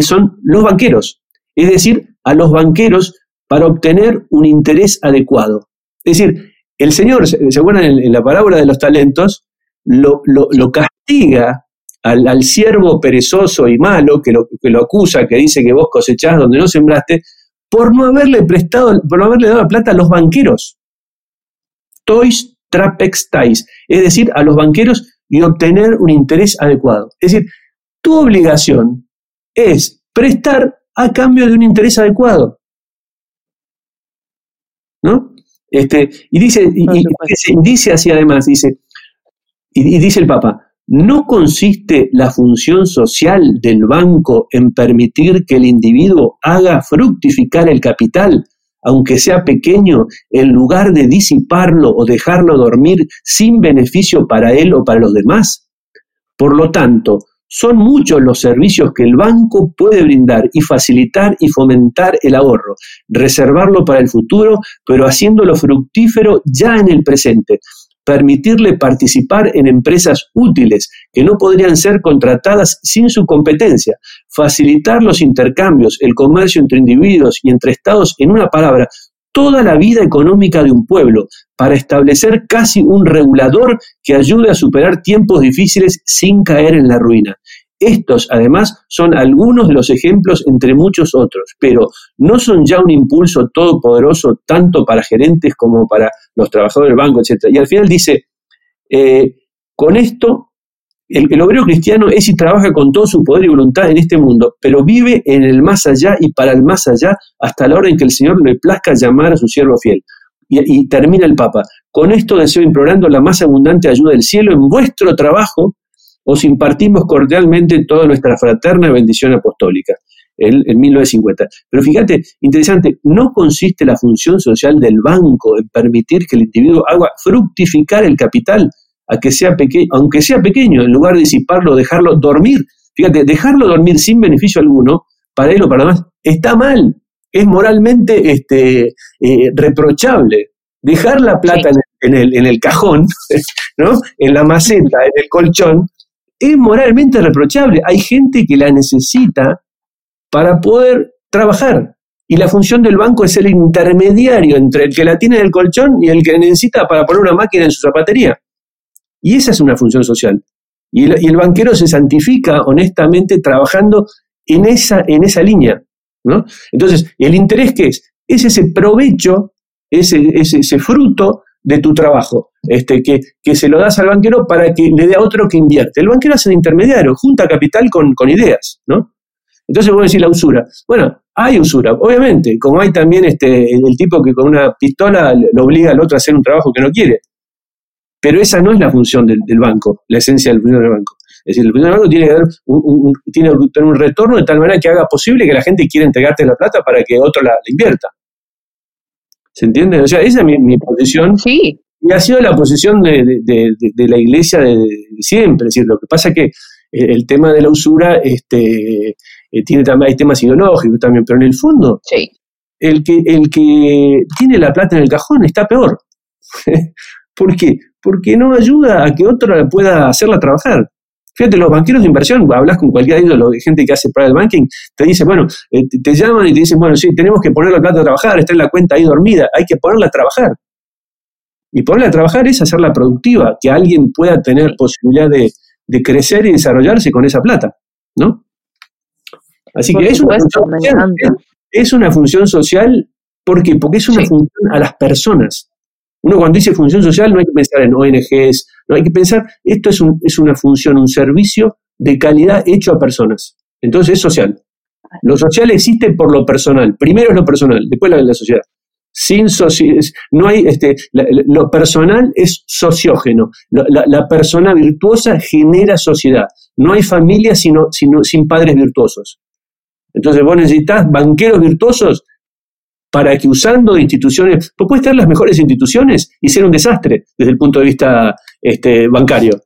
son los banqueros. Es decir, a los banqueros para obtener un interés adecuado. Es decir, el Señor, ¿se acuerdan en, la parábola de los talentos? Lo, castiga al, siervo perezoso y malo que lo, que lo acusa, que dice que vos cosechás donde no sembraste, por no haberle prestado, por no haberle dado la plata a los banqueros. Tois trapextais, es decir, a los banqueros y obtener un interés adecuado. Es decir, tu obligación es prestar a cambio de un interés adecuado. ¿no? Este, y dice, y, dice así además, dice, y, dice el Papa, ¿no consiste la función social del banco en permitir que el individuo haga fructificar el capital, aunque sea pequeño, en lugar de disiparlo o dejarlo dormir sin beneficio para él o para los demás? Por lo tanto, son muchos los servicios que el banco puede brindar y facilitar y fomentar el ahorro, reservarlo para el futuro, pero haciéndolo fructífero ya en el presente, permitirle participar en empresas útiles que no podrían ser contratadas sin su competencia, facilitar los intercambios, el comercio entre individuos y entre estados, en una palabra, toda la vida económica de un pueblo para establecer casi un regulador que ayude a superar tiempos difíciles sin caer en la ruina. Estos, además, son algunos de los ejemplos entre muchos otros, pero no son ya un impulso todopoderoso tanto para gerentes como para los trabajadores del banco, etc. Y al final dice, eh, con esto el, obrero cristiano es y trabaja con todo su poder y voluntad en este mundo, pero vive en el más allá y para el más allá hasta la hora en que el Señor le plazca llamar a su siervo fiel. Y, termina el Papa. Con esto deseo implorando la más abundante ayuda del cielo en vuestro trabajo, os impartimos cordialmente toda nuestra fraterna bendición apostólica. En, en 1950. Pero fíjate, interesante, no consiste la función social del banco en permitir que el individuo haga fructificar el capital, a que sea pequeño, aunque sea pequeño, en lugar de disiparlo, dejarlo dormir. Fíjate, dejarlo dormir sin beneficio alguno, para él o para demás, está mal, es moralmente este, eh, reprochable. Dejar la plata en, el, en, el, cajón, ¿no? en la maceta, en el colchón, es moralmente reprochable. Hay gente que la necesita para poder trabajar. Y la función del banco es el intermediario entre el que la tiene en el colchón y el que necesita para poner una máquina en su zapatería. Y esa es una función social. Y el, banquero se santifica honestamente trabajando en esa, en esa línea. ¿no? Entonces, ¿el interés qué es? Es ese provecho, ese, ese, fruto de tu trabajo, este, que, que se lo das al banquero para que le dé a otro que invierte. El banquero hace de intermediario, junta capital con, con ideas, ¿no? Entonces vos decís la usura. Bueno, hay usura, obviamente, como hay también este, el, tipo que con una pistola lo obliga al otro a hacer un trabajo que no quiere. Pero esa no es la función del, banco, la esencia del función del banco. Es decir, el del banco tiene que, dar un, tiene que tener un retorno de tal manera que haga posible que la gente quiera entregarte la plata para que otro la, invierta. ¿Se entiende? O sea, esa es mi, posición. Sí. Y ha sido la posición de, la iglesia de, siempre. Es decir, lo que pasa es que el tema de la usura este, eh, tiene también, hay temas ideológicos también, pero en el fondo, el, que, el que tiene la plata en el cajón está peor. ¿Por qué? Porque no ayuda a que otro pueda hacerla trabajar. Fíjate, los banqueros de inversión, hablas con cualquiera de ellos, de gente que hace private banking, te dice, bueno, eh, te, llaman y te dicen, bueno, sí, tenemos que poner la plata a trabajar, está en la cuenta ahí dormida, hay que ponerla a trabajar. Y ponerla a trabajar es hacerla productiva, que alguien pueda tener posibilidad de, de crecer y desarrollarse con esa plata, ¿no? Así que es una, social, es, una, función social, ¿por qué? Porque es una función a las personas. Uno cuando dice función social no hay que pensar en ONGs, no hay que pensar, esto es, un, es una función, un servicio de calidad hecho a personas. Entonces es social. Lo social existe por lo personal. Primero es lo personal, después la, la sociedad. Sin no hay, este, lo personal es sociógeno. La, persona virtuosa genera sociedad. No hay familia sino, sino, sin padres virtuosos. Entonces vos necesitas banqueros virtuosos para que usando instituciones, vos puedes tener las mejores instituciones y ser un desastre desde el punto de vista este, bancario,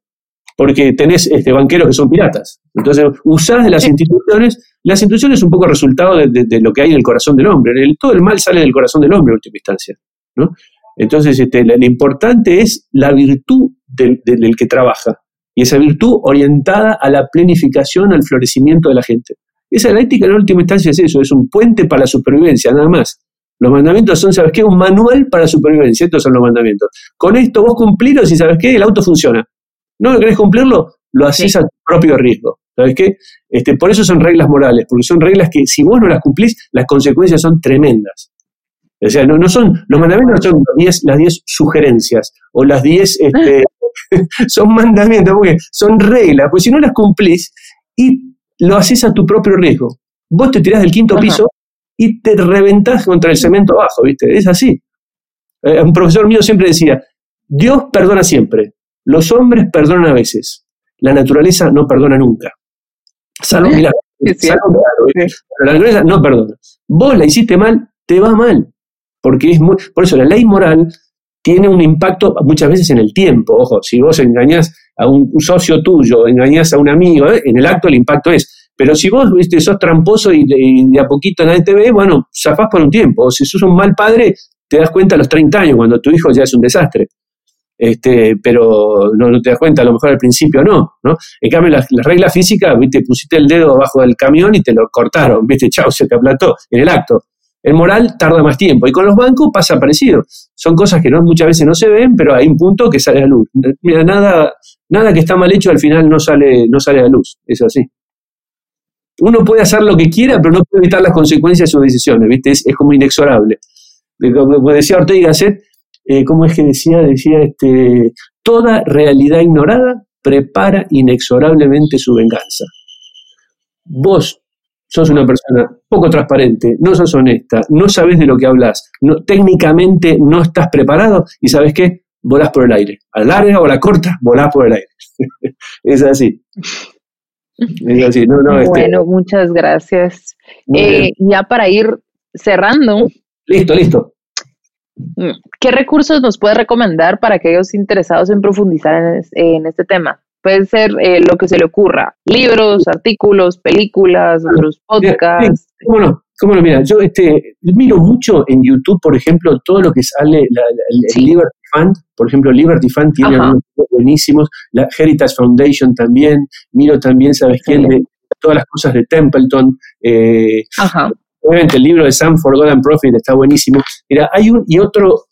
porque tenés este, banqueros que son piratas. Entonces usás de las instituciones, las instituciones son un poco resultado de, lo que hay en el corazón del hombre. todo el mal sale del corazón del hombre en última instancia. ¿no? Entonces este, lo, importante es la virtud del, del que trabaja y esa virtud orientada a la planificación, al florecimiento de la gente. Esa la ética en última instancia es eso, es un puente para la supervivencia, nada más. Los mandamientos son, ¿sabes qué? Un manual para supervivencia, estos son los mandamientos. Con esto vos cumplirlo y ¿sabes qué? El auto funciona. ¿No querés cumplirlo? Lo haces a tu propio riesgo. ¿Sabes qué? Este, por eso son reglas morales, porque son reglas que si vos no las cumplís, las consecuencias son tremendas. O sea, no, no son, los mandamientos son las 10 sugerencias o las 10, este, son mandamientos, porque son reglas, pues si no las cumplís, y lo haces a tu propio riesgo. Vos te tirás del quinto piso y te reventás contra el cemento abajo, ¿viste? Es así. Eh, un profesor mío siempre decía, Dios perdona siempre, los hombres perdonan a veces, la naturaleza no perdona nunca. Salvo milagro. la naturaleza no perdona. Vos la hiciste mal, te va mal. Porque es muy, por eso la ley moral tiene un impacto muchas veces en el tiempo. Ojo, si vos engañás a un socio tuyo, engañás a un amigo, ¿eh? en el acto el impacto es. Pero si vos viste, sos tramposo y de, a poquito nadie te ve, bueno, zafás por un tiempo. O si sos un mal padre, te das cuenta a los 30 años, cuando tu hijo ya es un desastre. Este, pero no, te das cuenta, a lo mejor al principio no, ¿no? En cambio, las la reglas físicas, viste, pusiste el dedo abajo del camión y te lo cortaron, viste, chao, se te aplató en el acto. El moral tarda más tiempo y con los bancos pasa parecido. Son cosas que no, muchas veces no se ven, pero hay un punto que sale a luz. Mira, nada, nada que está mal hecho al final no sale, no sale a luz. Es así. Uno puede hacer lo que quiera, pero no puede evitar las consecuencias de sus decisiones, ¿viste? Es, como inexorable. Como decía Ortega Gasset, eh, ¿cómo es que decía? Decía, este, toda realidad ignorada prepara inexorablemente su venganza. Vos sos una persona poco transparente, no sos honesta, no sabes de lo que hablas, no, técnicamente no estás preparado y sabes qué, volás por el aire. A la larga o a la corta, volás por el aire. es así. Es así. No, no, este, bueno, muchas gracias. Eh, ya para ir cerrando. Listo, listo. Mm, ¿Qué recursos nos puede recomendar para aquellos interesados en profundizar en este tema? Puede ser eh, lo que se le ocurra, libros, artículos, películas, otros podcasts. ¿Cómo no? ¿Cómo no? Mira, yo este, miro mucho en YouTube, por ejemplo, todo lo que sale el Liberty Fund, por ejemplo, Liberty Fund tiene unos buenísimos, la Heritage Foundation también, miro también, ¿sabes quién? De, todas las cosas de Templeton. Eh, Obviamente el libro de Sam for God and Profit está buenísimo. Mira, hay un y otro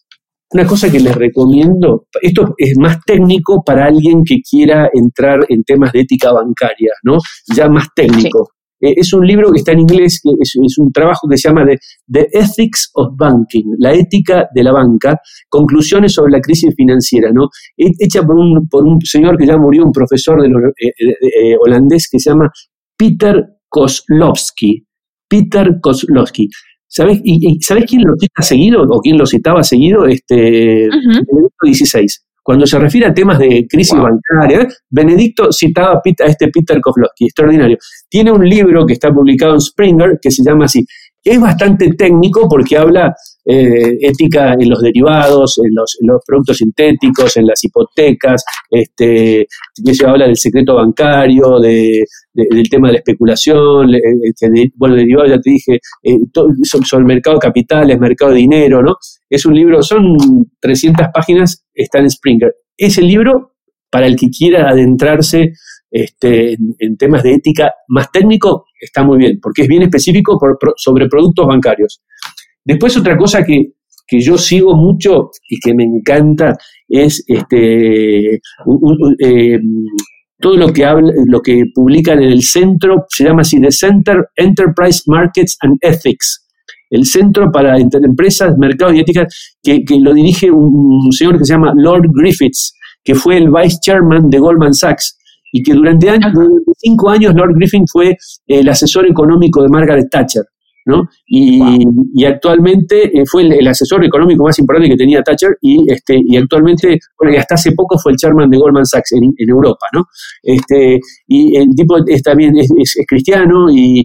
una cosa que les recomiendo, esto es más técnico para alguien que quiera entrar en temas de ética bancaria, ¿no? Ya más técnico. Eh, es un libro que está en inglés, que es, un trabajo que se llama The, Ethics of Banking, la ética de la banca, conclusiones sobre la crisis financiera, ¿no? Hecha por un, por un señor que ya murió, un profesor de eh, holandés que se llama Peter Kozlowski. Peter Kozlowski. ¿Sabes, y, ¿Sabes quién lo cita seguido o quién lo citaba seguido? Este, uh 16. Cuando se refiere a temas de crisis bancaria, Benedicto citaba a este Peter Kozlowski, extraordinario. Tiene un libro que está publicado en Springer que se llama así. Es bastante técnico porque habla eh, ética en los derivados, en los, productos sintéticos, en las hipotecas, este, se habla del secreto bancario, de, del tema de la especulación, este, bueno, derivados ya te dije, eh, sobre el mercado de capitales, mercado de dinero, ¿no? Es un libro, son 300 páginas, está en Springer. Ese libro, para el que quiera adentrarse este, en, temas de ética más técnico, está muy bien, porque es bien específico sobre productos bancarios. Después otra cosa que, yo sigo mucho y que me encanta es este, eh, todo lo que, habla, lo que publican en el centro, se llama así, The Center Enterprise Markets and Ethics, el Centro para Empresas, Mercados y Éticas, que, lo dirige un, señor que se llama Lord Griffiths, que fue el vice chairman de Goldman Sachs y que durante, años, cinco años Lord Griffin fue el asesor económico de Margaret Thatcher. ¿No? Y, actualmente eh, fue el, asesor económico más importante que tenía Thatcher y, este, y actualmente, bueno, y hasta hace poco fue el chairman de Goldman Sachs en, Europa, ¿no? Este, y el tipo es también es, cristiano y,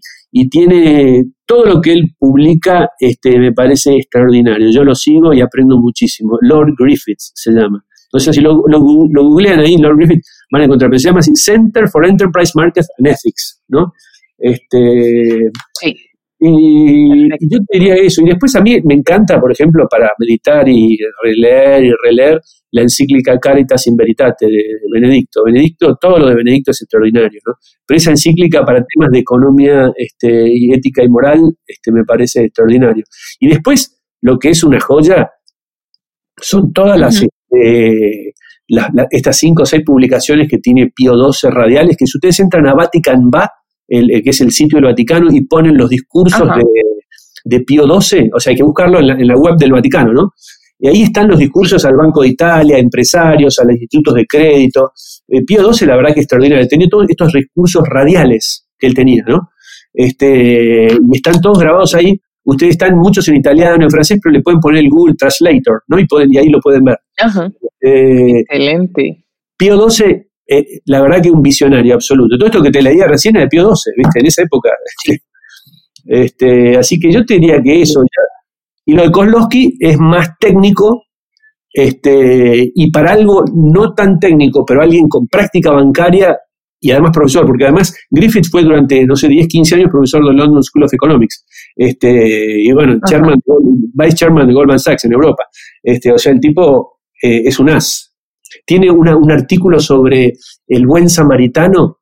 tiene todo lo que él publica, este, me parece extraordinario. Yo lo sigo y aprendo muchísimo. Lord Griffiths se llama. Sé si lo, lo, googlean ahí, Lord Griffiths, van a encontrar, pero se llama así, Center for Enterprise Markets and Ethics, ¿no? Este, sí. Y yo te diría eso. Y después a mí me encanta, por ejemplo, para meditar y releer y releer la encíclica Caritas in Veritate de Benedicto. Benedicto, todo lo de Benedicto es extraordinario, ¿no? Pero esa encíclica para temas de economía este, y ética y moral este, me parece extraordinario. Y después, lo que es una joya son todas las, este, estas cinco o seis publicaciones que tiene Pío XII radiales, que si ustedes entran a Vatican Va, el, que es el sitio del Vaticano, y ponen los discursos de, de, Pío XII, o sea, hay que buscarlo en la, web del Vaticano, ¿no? Y ahí están los discursos al Banco de Italia, a empresarios, a los institutos de crédito. Eh, Pío XII, la verdad que extraordinario, tenía todos estos discursos radiales que él tenía, ¿no? Este, y están todos grabados ahí. Ustedes están muchos en italiano, en francés, pero le pueden poner el Google Translator, ¿no? Y, pueden, y ahí lo pueden ver. Ajá. Eh, Excelente. Pío XII eh, la verdad que un visionario absoluto. Todo esto que te leía recién es de Pío XII, ¿viste? En esa época. Este, así que yo te diría que eso ya. Y lo de Kozlowski es más técnico, este, y para algo no tan técnico, pero alguien con práctica bancaria y además profesor, porque además Griffith fue durante, no sé, 10, 15 años profesor de London School of Economics, este, y bueno, chairman, vice chairman de Goldman Sachs en Europa. Este, o sea, el tipo eh, es un as, tiene un artículo sobre el buen samaritano,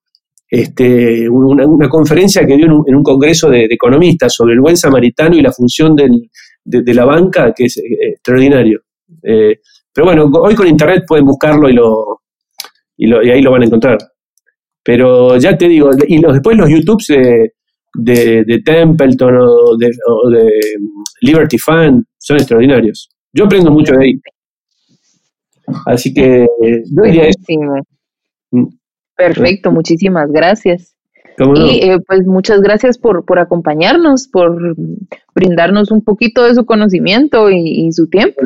este, una, conferencia que dio en un, congreso de, economistas sobre el buen samaritano y la función de, la banca, que es eh, extraordinario. Eh, pero bueno, hoy con internet pueden buscarlo y, lo, y, ahí lo van a encontrar. Pero ya te digo, y los, después los YouTubes de, de, Templeton o de, o de Liberty Fund son extraordinarios. Yo aprendo mucho de ahí. Así que yo diría mm. Perfecto, muchísimas gracias. Y eh, pues muchas gracias por, por acompañarnos, por brindarnos un poquito de su conocimiento y, su tiempo.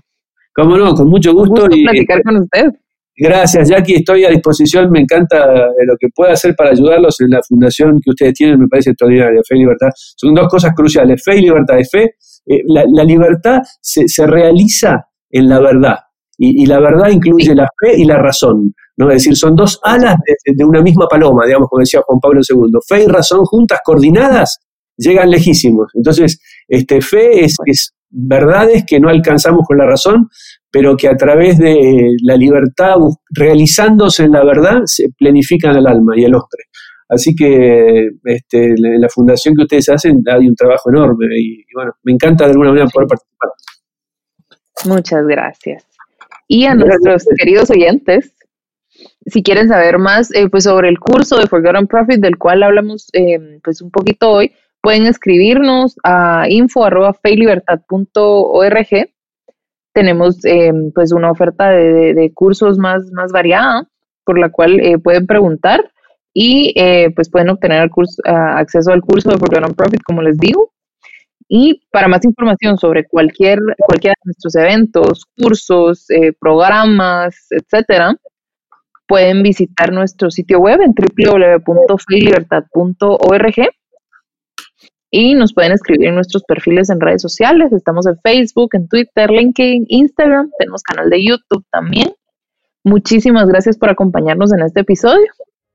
Cómo no, con mucho gusto. y, platicar con usted. Gracias, Jackie, estoy a disposición, me encanta eh, lo que pueda hacer para ayudarlos en la fundación que ustedes tienen, me parece extraordinaria, Fe y Libertad. Son dos cosas cruciales, fe y libertad. De fe, eh, la, libertad se, se realiza en la verdad, y, la verdad incluye la fe y la razón. ¿no? Es decir, son dos alas de, una misma paloma, digamos, como decía Juan Pablo II. Fe y razón juntas, coordinadas, llegan lejísimos. Entonces, este, fe es, es verdades que no alcanzamos con la razón, pero que a través de la libertad, realizándose en la verdad, se planifican el alma y el hombre. Así que este, la, fundación que ustedes hacen hay un trabajo enorme y, y, bueno, me encanta de alguna manera poder participar. Muchas gracias. Y a nuestros queridos oyentes, si quieren saber más eh, pues sobre el curso de Forgotten Profit del cual hablamos eh, pues un poquito hoy, pueden escribirnos a info.feilibertad.org. Tenemos eh, pues una oferta de, cursos más, más variada por la cual pueden preguntar y pues pueden obtener el curso, acceso al curso de Forgotten Profit como les digo. Y para más información sobre cualquier, cualquiera de nuestros eventos, cursos, programas, etcétera, pueden visitar nuestro sitio web en www.freelibertad.org y nos pueden escribir en nuestros perfiles en redes sociales. Estamos en Facebook, en Twitter, LinkedIn, Instagram, tenemos canal de YouTube también. Muchísimas gracias por acompañarnos en este episodio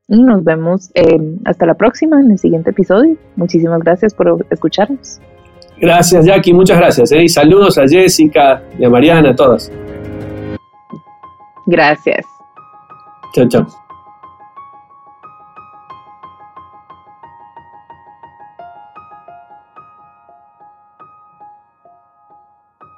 y nos vemos eh, hasta la próxima en el siguiente episodio. Muchísimas gracias por escucharnos. Gracias, Jackie, muchas gracias. ¿eh? Y saludos a Jessica y a Mariana, a todas. Gracias. Chao, chao.